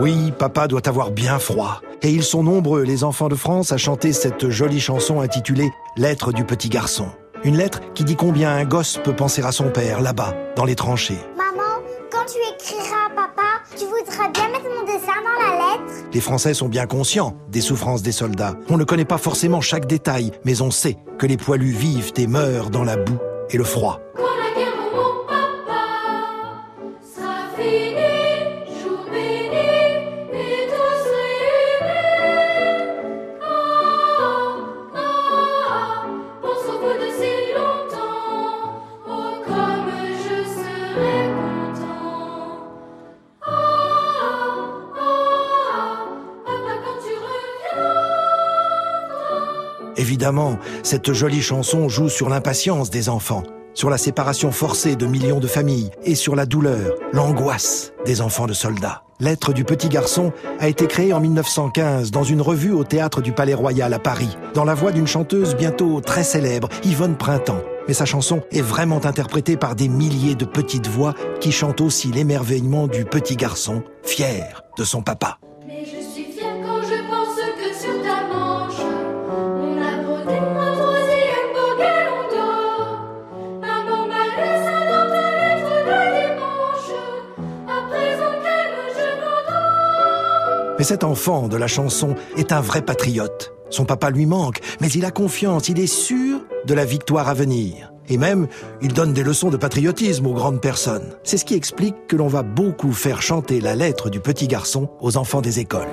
Oui, papa doit avoir bien froid. Et ils sont nombreux, les enfants de France, à chanter cette jolie chanson intitulée Lettre du petit garçon. Une lettre qui dit combien un gosse peut penser à son père, là-bas, dans les tranchées. Maman, quand tu écriras à papa, tu voudras bien mettre mon dessin dans la lettre? Les Français sont bien conscients des souffrances des soldats. On ne connaît pas forcément chaque détail, mais on sait que les poilus vivent et meurent dans la boue et le froid. Quand la guerre, mon papa sera finie, Évidemment, cette jolie chanson joue sur l'impatience des enfants, sur la séparation forcée de millions de familles et sur la douleur, l'angoisse des enfants de soldats. Lettre du petit garçon a été créée en 1915 dans une revue au théâtre du Palais Royal à Paris, dans la voix d'une chanteuse bientôt très célèbre, Yvonne Printemps. Mais sa chanson est vraiment interprétée par des milliers de petites voix qui chantent aussi l'émerveillement du petit garçon, fier de son papa. Mais cet enfant de la chanson est un vrai patriote. Son papa lui manque, mais il a confiance, il est sûr de la victoire à venir. Et même, il donne des leçons de patriotisme aux grandes personnes. C'est ce qui explique que l'on va beaucoup faire chanter la lettre du petit garçon aux enfants des écoles.